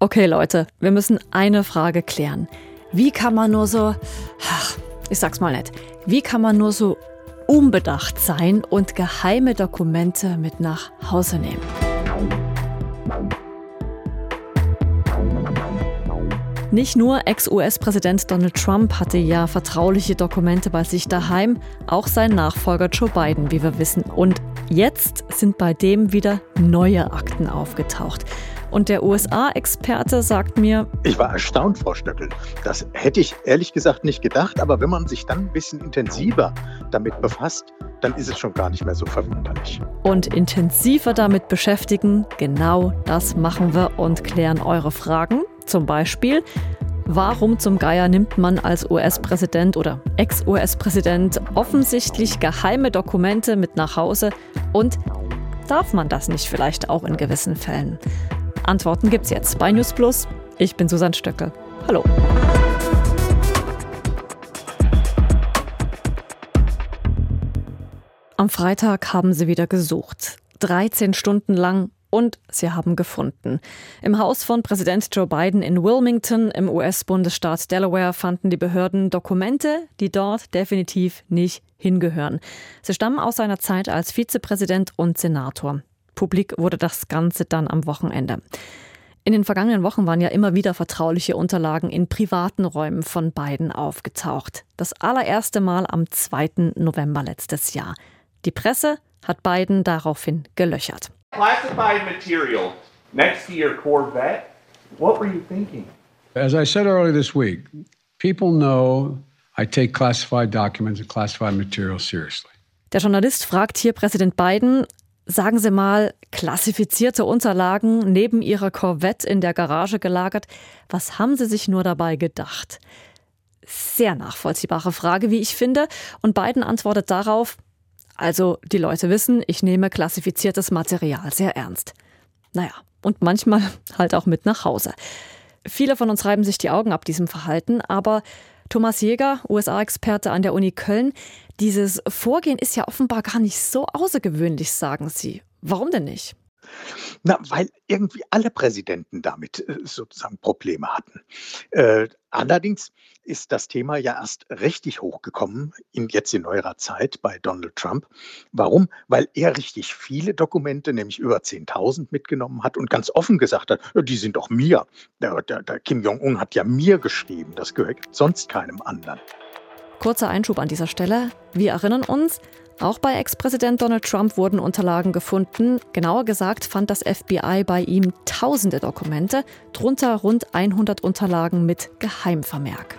Okay, Leute, wir müssen eine Frage klären. Wie kann man nur so, ich sag's mal nett, wie kann man nur so unbedacht sein und geheime Dokumente mit nach Hause nehmen? Nicht nur Ex-US-Präsident Donald Trump hatte ja vertrauliche Dokumente bei sich daheim, auch sein Nachfolger Joe Biden, wie wir wissen. Und jetzt sind bei dem wieder neue Akten aufgetaucht. Und der USA-Experte sagt mir, ich war erstaunt, Frau Stöckel. Das hätte ich ehrlich gesagt nicht gedacht, aber wenn man sich dann ein bisschen intensiver damit befasst, dann ist es schon gar nicht mehr so verwunderlich. Und intensiver damit beschäftigen, genau das machen wir und klären eure Fragen. Zum Beispiel, warum zum Geier nimmt man als US-Präsident oder Ex-US-Präsident offensichtlich geheime Dokumente mit nach Hause und darf man das nicht vielleicht auch in gewissen Fällen? Antworten gibt's jetzt bei News Plus. Ich bin Susanne Stöcke. Hallo. Am Freitag haben sie wieder gesucht. 13 Stunden lang und sie haben gefunden. Im Haus von Präsident Joe Biden in Wilmington im US-Bundesstaat Delaware fanden die Behörden Dokumente, die dort definitiv nicht hingehören. Sie stammen aus seiner Zeit als Vizepräsident und Senator. Publik wurde das Ganze dann am Wochenende. In den vergangenen Wochen waren ja immer wieder vertrauliche Unterlagen in privaten Räumen von Biden aufgetaucht. Das allererste Mal am 2. November letztes Jahr. Die Presse hat Biden daraufhin gelöchert. Classified material next to your Corvette. What were you thinking? As I said earlier this week, people know I take classified documents and classified material seriously. Der Journalist fragt hier Präsident Biden, sagen Sie mal, klassifizierte Unterlagen neben Ihrer Corvette in der Garage gelagert. Was haben Sie sich nur dabei gedacht? Sehr nachvollziehbare Frage, wie ich finde. Und Biden antwortet darauf, also die Leute wissen, ich nehme klassifiziertes Material sehr ernst. Naja, und manchmal halt auch mit nach Hause. Viele von uns reiben sich die Augen ab diesem Verhalten, aber Thomas Jäger, USA-Experte an der Uni Köln, dieses Vorgehen ist ja offenbar gar nicht so außergewöhnlich, sagen Sie. Warum denn nicht? Na, weil irgendwie alle Präsidenten damit äh, sozusagen Probleme hatten. Allerdings ist das Thema ja erst richtig hochgekommen, in, jetzt in neuerer Zeit bei Donald Trump. Warum? Weil er richtig viele Dokumente, nämlich über 10.000 mitgenommen hat und ganz offen gesagt hat, die sind doch mir. Der, der, der Kim Jong-un hat ja mir geschrieben, das gehört sonst keinem anderen. Kurzer Einschub an dieser Stelle. Wir erinnern uns, auch bei Ex-Präsident Donald Trump wurden Unterlagen gefunden. Genauer gesagt fand das FBI bei ihm tausende Dokumente, drunter rund 100 Unterlagen mit Geheimvermerk.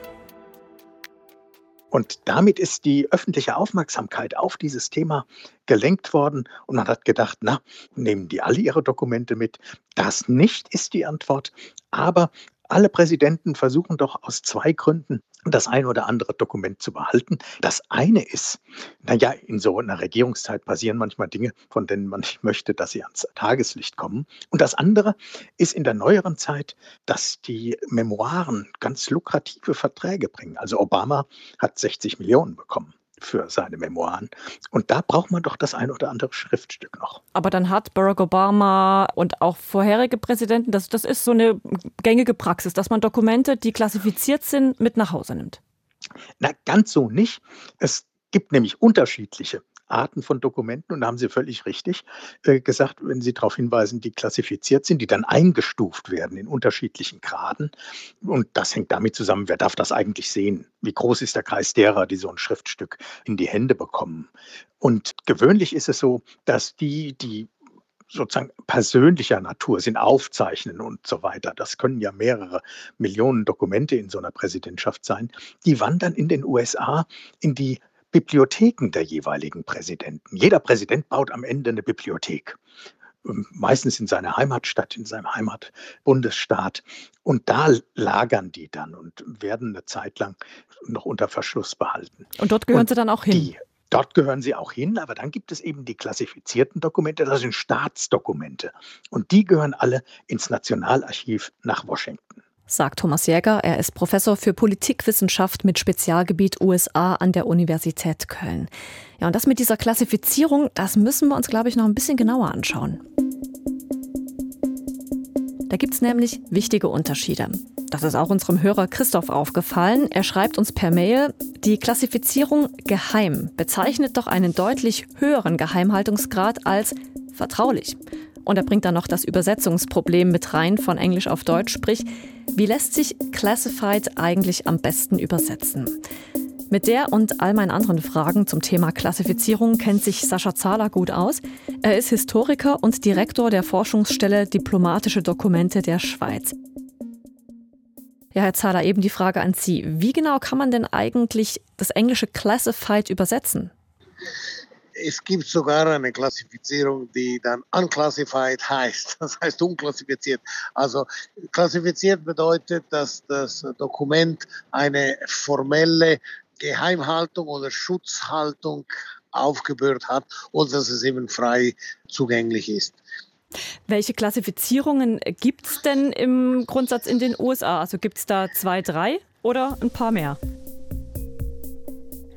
Und damit ist die öffentliche Aufmerksamkeit auf dieses Thema gelenkt worden und man hat gedacht, na, nehmen die alle ihre Dokumente mit? Das nicht ist die Antwort, aber alle Präsidenten versuchen doch aus zwei Gründen das ein oder andere Dokument zu behalten. Das eine ist, naja, in so einer Regierungszeit passieren manchmal Dinge, von denen man nicht möchte, dass sie ans Tageslicht kommen. Und das andere ist in der neueren Zeit, dass die Memoiren ganz lukrative Verträge bringen. Also Obama hat 60 Millionen bekommen für seine Memoiren. Und da braucht man doch das ein oder andere Schriftstück noch. Aber dann hat Barack Obama und auch vorherige Präsidenten, das, das ist so eine gängige Praxis, dass man Dokumente, die klassifiziert sind, mit nach Hause nimmt. Na, ganz so nicht. Es gibt nämlich unterschiedliche Arten von Dokumenten und da haben Sie völlig richtig äh, gesagt, wenn Sie darauf hinweisen, die klassifiziert sind, die dann eingestuft werden in unterschiedlichen Graden. Und das hängt damit zusammen, wer darf das eigentlich sehen? Wie groß ist der Kreis derer, die so ein Schriftstück in die Hände bekommen? Und gewöhnlich ist es so, dass die, die sozusagen persönlicher Natur sind, aufzeichnen und so weiter. Das können ja mehrere Millionen Dokumente in so einer Präsidentschaft sein. Die wandern in den USA in die Bibliotheken der jeweiligen Präsidenten. Jeder Präsident baut am Ende eine Bibliothek. Ähm, meistens in seiner Heimatstadt, in seinem Heimatbundesstaat. Und da lagern die dann und werden eine Zeit lang noch unter Verschluss behalten. Und dort gehören und sie dann auch hin? Die, Dort gehören sie auch hin, aber dann gibt es eben die klassifizierten Dokumente, das sind Staatsdokumente. Und die gehören alle ins Nationalarchiv nach Washington sagt Thomas Jäger. Er ist Professor für Politikwissenschaft mit Spezialgebiet USA an der Universität Köln. Ja, und das mit dieser Klassifizierung, das müssen wir uns, glaube ich, noch ein bisschen genauer anschauen. Da gibt es nämlich wichtige Unterschiede. Das ist auch unserem Hörer Christoph aufgefallen. Er schreibt uns per Mail, die Klassifizierung geheim bezeichnet doch einen deutlich höheren Geheimhaltungsgrad als vertraulich. Und er bringt dann noch das Übersetzungsproblem mit rein von Englisch auf Deutsch, sprich, wie lässt sich classified eigentlich am besten übersetzen? Mit der und all meinen anderen Fragen zum Thema Klassifizierung kennt sich Sascha Zahler gut aus. Er ist Historiker und Direktor der Forschungsstelle Diplomatische Dokumente der Schweiz. Ja, Herr Zahler, eben die Frage an Sie. Wie genau kann man denn eigentlich das englische Classified übersetzen? Es gibt sogar eine Klassifizierung, die dann unclassified heißt, das heißt unklassifiziert. Also klassifiziert bedeutet, dass das Dokument eine formelle Geheimhaltung oder Schutzhaltung aufgebührt hat oder dass es eben frei zugänglich ist. Welche Klassifizierungen gibt es denn im Grundsatz in den USA? Also gibt es da zwei, drei oder ein paar mehr?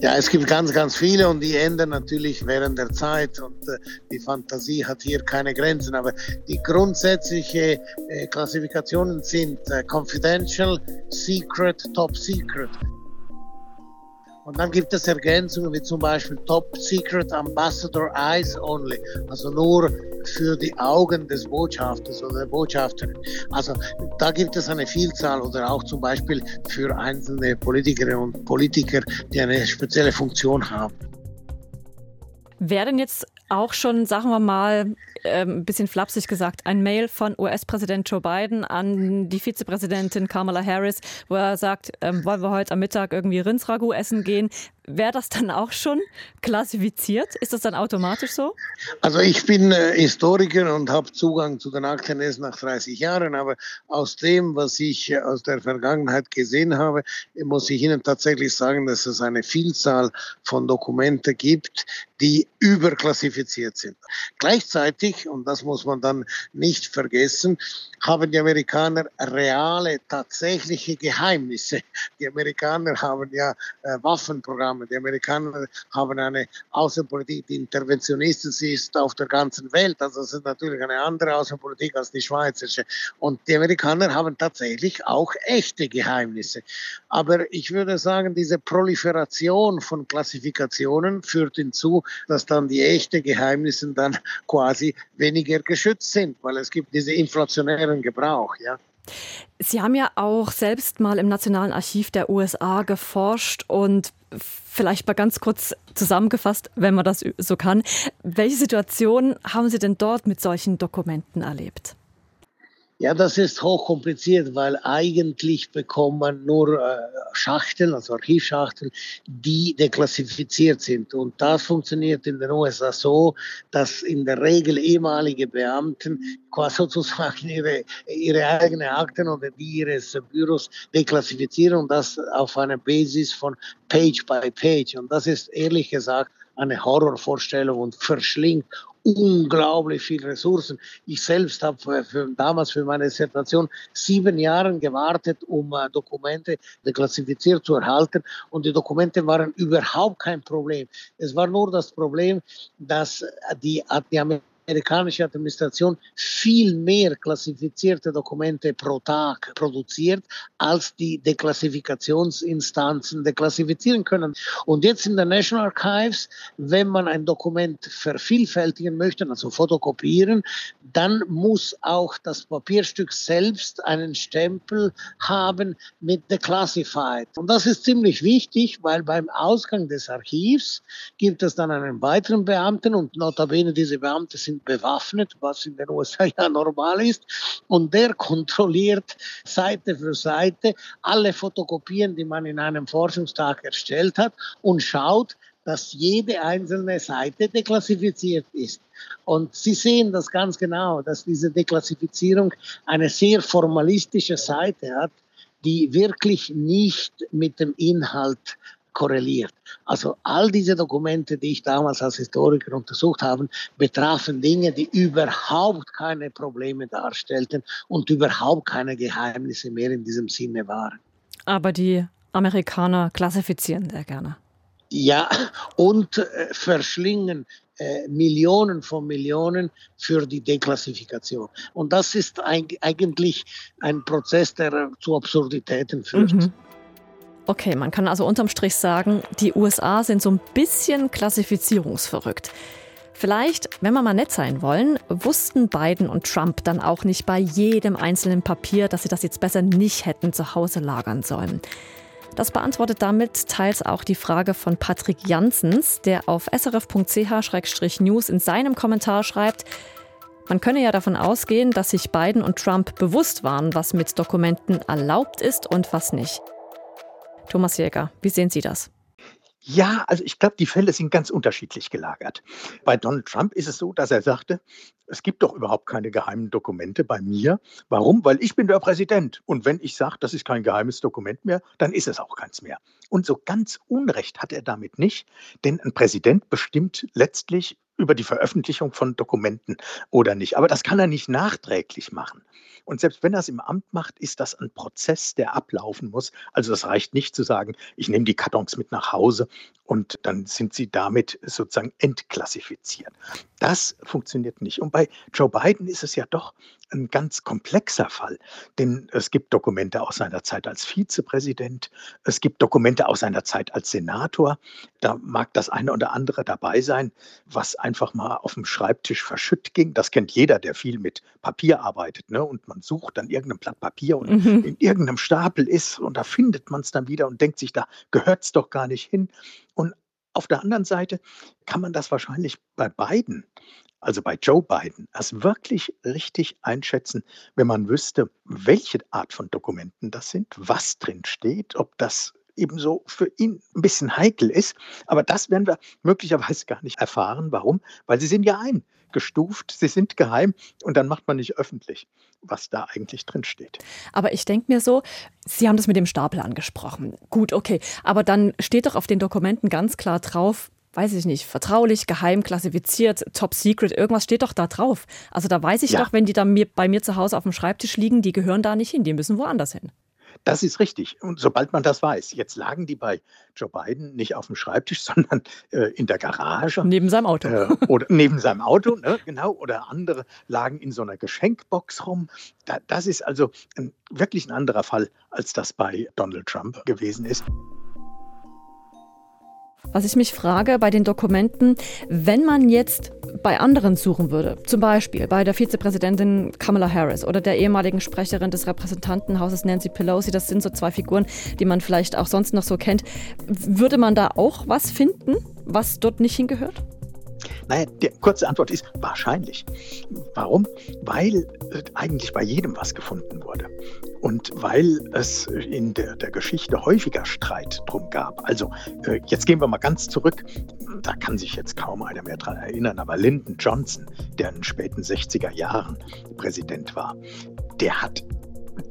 Ja, es gibt ganz, ganz viele und die ändern natürlich während der Zeit und äh, die Fantasie hat hier keine Grenzen. Aber die grundsätzlichen äh, Klassifikationen sind äh, Confidential, Secret, Top Secret. Und dann gibt es Ergänzungen wie zum Beispiel Top Secret Ambassador Eyes Only, also nur für die Augen des Botschafters oder der Botschafterin. Also da gibt es eine Vielzahl oder auch zum Beispiel für einzelne Politikerinnen und Politiker, die eine spezielle Funktion haben. Werden jetzt auch schon, sagen wir mal, äh, ein bisschen flapsig gesagt, ein Mail von US-Präsident Joe Biden an die Vizepräsidentin Kamala Harris, wo er sagt, ähm, wollen wir heute am Mittag irgendwie Rindsragout essen gehen? Wäre das dann auch schon klassifiziert? Ist das dann automatisch so? Also ich bin äh, Historiker und habe Zugang zu den Akten erst nach 30 Jahren, aber aus dem, was ich äh, aus der Vergangenheit gesehen habe, muss ich Ihnen tatsächlich sagen, dass es eine Vielzahl von Dokumenten gibt, die überklassifiziert sind. Gleichzeitig, und das muss man dann nicht vergessen, haben die Amerikaner reale, tatsächliche Geheimnisse. Die Amerikaner haben ja äh, Waffenprogramme, die Amerikaner haben eine Außenpolitik, die interventionistisch ist auf der ganzen Welt. Also das ist natürlich eine andere Außenpolitik als die schweizerische. Und die Amerikaner haben tatsächlich auch echte Geheimnisse. Aber ich würde sagen, diese Proliferation von Klassifikationen führt hinzu, dass dann die echten Geheimnisse dann quasi weniger geschützt sind, weil es gibt diese inflationären Gebrauch, ja. Sie haben ja auch selbst mal im Nationalen Archiv der USA geforscht und vielleicht mal ganz kurz zusammengefasst, wenn man das so kann. Welche Situationen haben Sie denn dort mit solchen Dokumenten erlebt? Ja, das ist hochkompliziert, weil eigentlich bekommt man nur äh, Schachteln, also Archivschachteln, die deklassifiziert sind. Und das funktioniert in den USA so, dass in der Regel ehemalige Beamten quasi sozusagen ihre, ihre eigenen Akten oder die ihres Büros deklassifizieren und das auf einer Basis von Page by Page. Und das ist ehrlich gesagt eine Horrorvorstellung und verschlingt unglaublich viele Ressourcen. Ich selbst habe damals für meine Dissertation sieben Jahre gewartet, um äh, Dokumente deklassifiziert zu erhalten. Und die Dokumente waren überhaupt kein Problem. Es war nur das Problem, dass die, die amerikanische Administration viel mehr klassifizierte Dokumente pro Tag produziert, als die Deklassifikationsinstanzen deklassifizieren können. Und jetzt in den National Archives, wenn man ein Dokument vervielfältigen möchte, also fotokopieren, dann muss auch das Papierstück selbst einen Stempel haben mit Declassified. Und das ist ziemlich wichtig, weil beim Ausgang des Archivs gibt es dann einen weiteren Beamten und notabene diese Beamte sind bewaffnet, was in den USA ja normal ist. Und der kontrolliert Seite für Seite alle Fotokopien, die man in einem Forschungstag erstellt hat und schaut, dass jede einzelne Seite deklassifiziert ist. Und Sie sehen das ganz genau, dass diese Deklassifizierung eine sehr formalistische Seite hat, die wirklich nicht mit dem Inhalt korreliert. Also all diese Dokumente, die ich damals als Historiker untersucht habe, betrafen Dinge, die überhaupt keine Probleme darstellten und überhaupt keine Geheimnisse mehr in diesem Sinne waren. Aber die Amerikaner klassifizieren sehr gerne. Ja, und äh, verschlingen äh, Millionen von Millionen für die Deklassifikation. Und das ist ein, eigentlich ein Prozess, der zu Absurditäten führt. Mhm. Okay, man kann also unterm Strich sagen, die USA sind so ein bisschen klassifizierungsverrückt. Vielleicht, wenn wir mal nett sein wollen, wussten Biden und Trump dann auch nicht bei jedem einzelnen Papier, dass sie das jetzt besser nicht hätten zu Hause lagern sollen. Das beantwortet damit teils auch die Frage von Patrick Janssens, der auf srf.ch-news in seinem Kommentar schreibt, man könne ja davon ausgehen, dass sich Biden und Trump bewusst waren, was mit Dokumenten erlaubt ist und was nicht. Thomas Jäger, wie sehen Sie das? Ja, also ich glaube, die Fälle sind ganz unterschiedlich gelagert. Bei Donald Trump ist es so, dass er sagte, es gibt doch überhaupt keine geheimen Dokumente bei mir. Warum? Weil ich bin der Präsident. Und wenn ich sage, das ist kein geheimes Dokument mehr, dann ist es auch keins mehr. Und so ganz Unrecht hat er damit nicht, denn ein Präsident bestimmt letztlich über die Veröffentlichung von Dokumenten oder nicht. Aber das kann er nicht nachträglich machen. Und selbst wenn er es im Amt macht, ist das ein Prozess, der ablaufen muss. Also es reicht nicht zu sagen, ich nehme die Kartons mit nach Hause und dann sind sie damit sozusagen entklassifiziert. Das funktioniert nicht. Und bei Joe Biden ist es ja doch ein ganz komplexer Fall, denn es gibt Dokumente aus seiner Zeit als Vizepräsident, es gibt Dokumente aus seiner Zeit als Senator. Da mag das eine oder andere dabei sein, was einfach mal auf dem Schreibtisch verschütt ging. Das kennt jeder, der viel mit Papier arbeitet. Ne? Und man sucht dann irgendein Blatt Papier und mhm. in irgendeinem Stapel ist und da findet man es dann wieder und denkt sich, da gehört es doch gar nicht hin. Und auf der anderen Seite kann man das wahrscheinlich bei beiden also bei Joe Biden, erst wirklich richtig einschätzen, wenn man wüsste, welche Art von Dokumenten das sind, was drin steht, ob das ebenso für ihn ein bisschen heikel ist. Aber das werden wir möglicherweise gar nicht erfahren. Warum? Weil sie sind ja eingestuft, sie sind geheim und dann macht man nicht öffentlich, was da eigentlich drin steht. Aber ich denke mir so, Sie haben das mit dem Stapel angesprochen. Gut, okay. Aber dann steht doch auf den Dokumenten ganz klar drauf, weiß ich nicht, vertraulich, geheim, klassifiziert, top secret, irgendwas steht doch da drauf. Also da weiß ich ja. doch, wenn die da mir, bei mir zu Hause auf dem Schreibtisch liegen, die gehören da nicht hin, die müssen woanders hin. Das ist richtig. Und sobald man das weiß, jetzt lagen die bei Joe Biden nicht auf dem Schreibtisch, sondern äh, in der Garage. Neben seinem Auto. Äh, oder neben seinem Auto, ne, genau. Oder andere lagen in so einer Geschenkbox rum. Da, das ist also ein, wirklich ein anderer Fall, als das bei Donald Trump gewesen ist. Was ich mich frage bei den Dokumenten, wenn man jetzt bei anderen suchen würde, zum Beispiel bei der Vizepräsidentin Kamala Harris oder der ehemaligen Sprecherin des Repräsentantenhauses Nancy Pelosi, das sind so zwei Figuren, die man vielleicht auch sonst noch so kennt, würde man da auch was finden, was dort nicht hingehört? Naja, die kurze Antwort ist wahrscheinlich. Warum? Weil äh, eigentlich bei jedem was gefunden wurde. Und weil es in der, der Geschichte häufiger Streit drum gab. Also äh, jetzt gehen wir mal ganz zurück. Da kann sich jetzt kaum einer mehr dran erinnern, aber Lyndon Johnson, der in den späten 60er Jahren Präsident war, der hat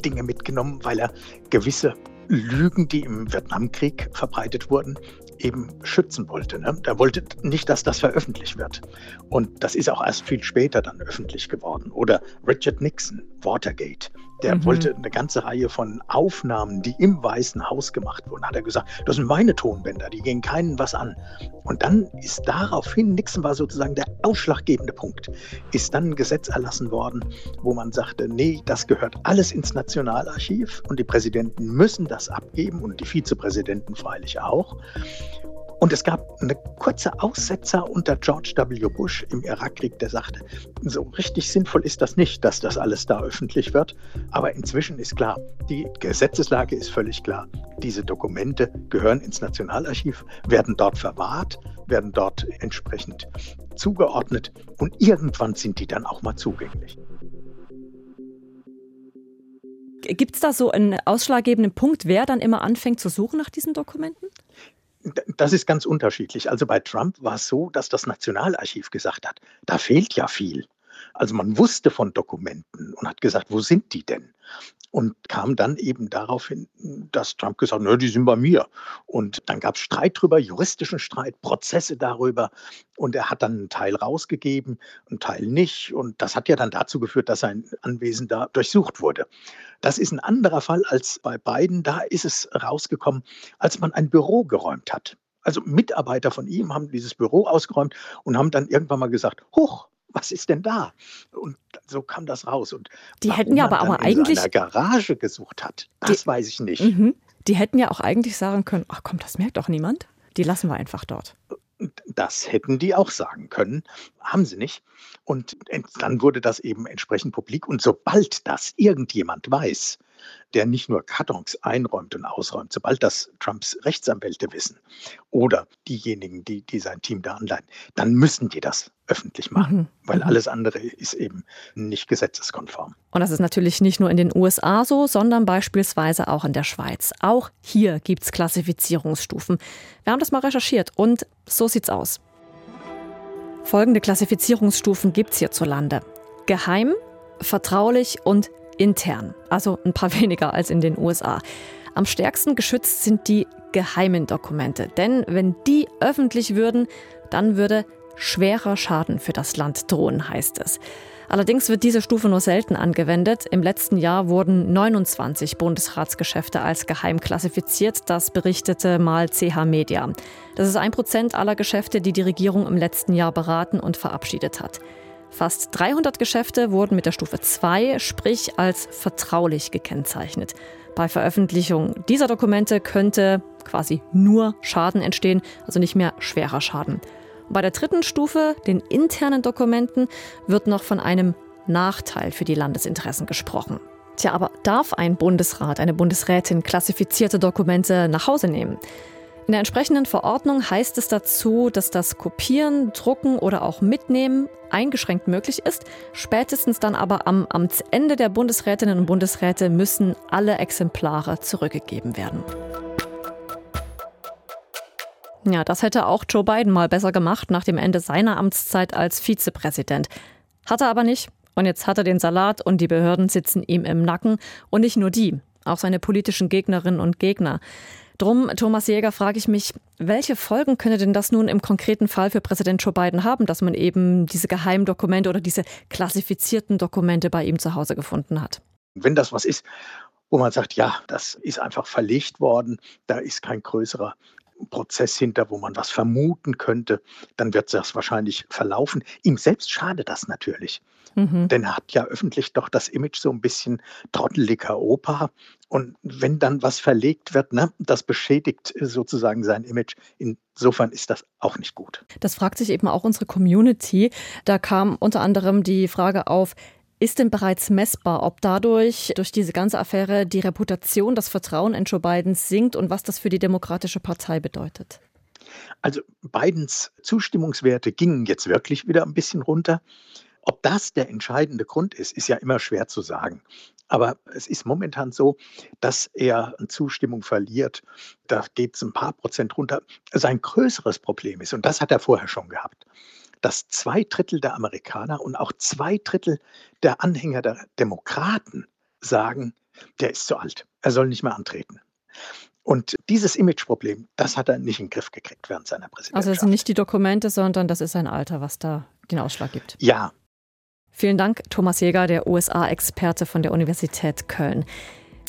Dinge mitgenommen, weil er gewisse Lügen, die im Vietnamkrieg verbreitet wurden, eben schützen wollte. Ne? Er wollte nicht, dass das veröffentlicht wird. Und das ist auch erst viel später dann öffentlich geworden. Oder Richard Nixon, Watergate. Der mhm. wollte eine ganze Reihe von Aufnahmen, die im Weißen Haus gemacht wurden, hat er gesagt, das sind meine Tonbänder, die gehen keinen was an. Und dann ist daraufhin, Nixon war sozusagen der ausschlaggebende Punkt, ist dann ein Gesetz erlassen worden, wo man sagte, nee, das gehört alles ins Nationalarchiv und die Präsidenten müssen das abgeben und die Vizepräsidenten freilich auch. Und es gab eine kurze Aussetzer unter George W. Bush im Irakkrieg, der sagte, so richtig sinnvoll ist das nicht, dass das alles da öffentlich wird. Aber inzwischen ist klar, die Gesetzeslage ist völlig klar. Diese Dokumente gehören ins Nationalarchiv, werden dort verwahrt, werden dort entsprechend zugeordnet und irgendwann sind die dann auch mal zugänglich. Gibt es da so einen ausschlaggebenden Punkt, wer dann immer anfängt zu suchen nach diesen Dokumenten? Das ist ganz unterschiedlich. Also bei Trump war es so, dass das Nationalarchiv gesagt hat, da fehlt ja viel. Also man wusste von Dokumenten und hat gesagt, wo sind die denn? Und kam dann eben darauf hin, dass Trump gesagt hat, die sind bei mir. Und dann gab es Streit darüber, juristischen Streit, Prozesse darüber. Und er hat dann einen Teil rausgegeben, einen Teil nicht. Und das hat ja dann dazu geführt, dass sein Anwesen da durchsucht wurde. Das ist ein anderer Fall als bei beiden. Da ist es rausgekommen, als man ein Büro geräumt hat Also Mitarbeiter von ihm haben dieses Büro ausgeräumt und haben dann irgendwann mal gesagt, hoch, was ist denn da? Und so kam das raus. Und die hätten ja aber, aber eigentlich in Garage gesucht hat, das die, weiß ich nicht. Mhm. Die hätten ja auch eigentlich sagen können, ach komm, das merkt doch niemand. Die lassen wir einfach dort. Das hätten die auch sagen können, haben sie nicht. Und dann wurde das eben entsprechend publik. Und sobald das irgendjemand weiß, der nicht nur Kartons einräumt und ausräumt, sobald das Trumps Rechtsanwälte wissen oder diejenigen, die, die sein Team da anleihen, dann müssen die das öffentlich machen, mhm. weil mhm. alles andere ist eben nicht gesetzeskonform. Und das ist natürlich nicht nur in den USA so, sondern beispielsweise auch in der Schweiz. Auch hier gibt es Klassifizierungsstufen. Wir haben das mal recherchiert und so sieht's aus. Folgende Klassifizierungsstufen gibt es hierzulande. Geheim, vertraulich und intern, also ein paar weniger als in den USA. Am stärksten geschützt sind die geheimen Dokumente, denn wenn die öffentlich würden, dann würde schwerer Schaden für das Land drohen, heißt es. Allerdings wird diese Stufe nur selten angewendet. Im letzten Jahr wurden 29 Bundesratsgeschäfte als geheim klassifiziert. Das berichtete mal CH Media. Das ist ein Prozent aller Geschäfte, die die Regierung im letzten Jahr beraten und verabschiedet hat. Fast 300 Geschäfte wurden mit der Stufe 2, sprich als vertraulich gekennzeichnet. Bei Veröffentlichung dieser Dokumente könnte quasi nur Schaden entstehen, also nicht mehr schwerer Schaden. Bei der dritten Stufe, den internen Dokumenten, wird noch von einem Nachteil für die Landesinteressen gesprochen. Tja, aber darf ein Bundesrat, eine Bundesrätin klassifizierte Dokumente nach Hause nehmen? In der entsprechenden Verordnung heißt es dazu, dass das Kopieren, Drucken oder auch Mitnehmen eingeschränkt möglich ist. Spätestens dann aber am Amtsende der Bundesrätinnen und Bundesräte müssen alle Exemplare zurückgegeben werden. Ja, das hätte auch Joe Biden mal besser gemacht nach dem Ende seiner Amtszeit als Vizepräsident. Hat er aber nicht. Und jetzt hat er den Salat und die Behörden sitzen ihm im Nacken. Und nicht nur die, auch seine politischen Gegnerinnen und Gegner. Drum, Thomas Jäger, frage ich mich, welche Folgen könnte denn das nun im konkreten Fall für Präsident Joe Biden haben, dass man eben diese geheimen Dokumente oder diese klassifizierten Dokumente bei ihm zu Hause gefunden hat? Wenn das was ist, wo man sagt, ja, das ist einfach verlegt worden, da ist kein größerer Prozess hinter, wo man was vermuten könnte, dann wird das wahrscheinlich verlaufen. Ihm selbst schadet das natürlich. Mhm. Denn er hat ja öffentlich doch das Image so ein bisschen trotteliger Opa. Und wenn dann was verlegt wird, ne, das beschädigt sozusagen sein Image. Insofern ist das auch nicht gut. Das fragt sich eben auch unsere Community. Da kam unter anderem die Frage auf, ist denn bereits messbar, ob dadurch, durch diese ganze Affäre, die Reputation, das Vertrauen in Joe Biden sinkt und was das für die Demokratische Partei bedeutet? Also Bidens Zustimmungswerte gingen jetzt wirklich wieder ein bisschen runter. Ob das der entscheidende Grund ist, ist ja immer schwer zu sagen. Aber es ist momentan so, dass er Zustimmung verliert. Da geht es ein paar Prozent runter. Sein größeres Problem ist, und das hat er vorher schon gehabt, dass zwei Drittel der Amerikaner und auch zwei Drittel der Anhänger der Demokraten sagen, der ist zu alt, er soll nicht mehr antreten. Und dieses Imageproblem, das hat er nicht in den Griff gekriegt während seiner Präsidentschaft. Also es sind nicht die Dokumente, sondern das ist sein Alter, was da den Ausschlag gibt. Ja. Vielen Dank, Thomas Jäger, der USA-Experte von der Universität Köln.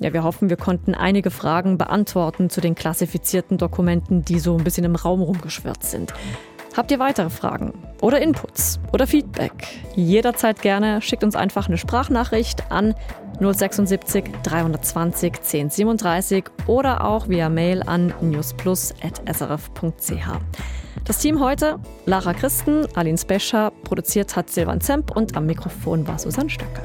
Ja, wir hoffen, wir konnten einige Fragen beantworten zu den klassifizierten Dokumenten, die so ein bisschen im Raum rumgeschwirrt sind. Habt ihr weitere Fragen oder Inputs oder Feedback? Jederzeit gerne schickt uns einfach eine Sprachnachricht an 076 320 1037 oder auch via Mail an newsplus.srf.ch. Das Team heute: Lara Christen, Aline Spescher, produziert hat Silvan Zemp und am Mikrofon war Susanne Stöcke.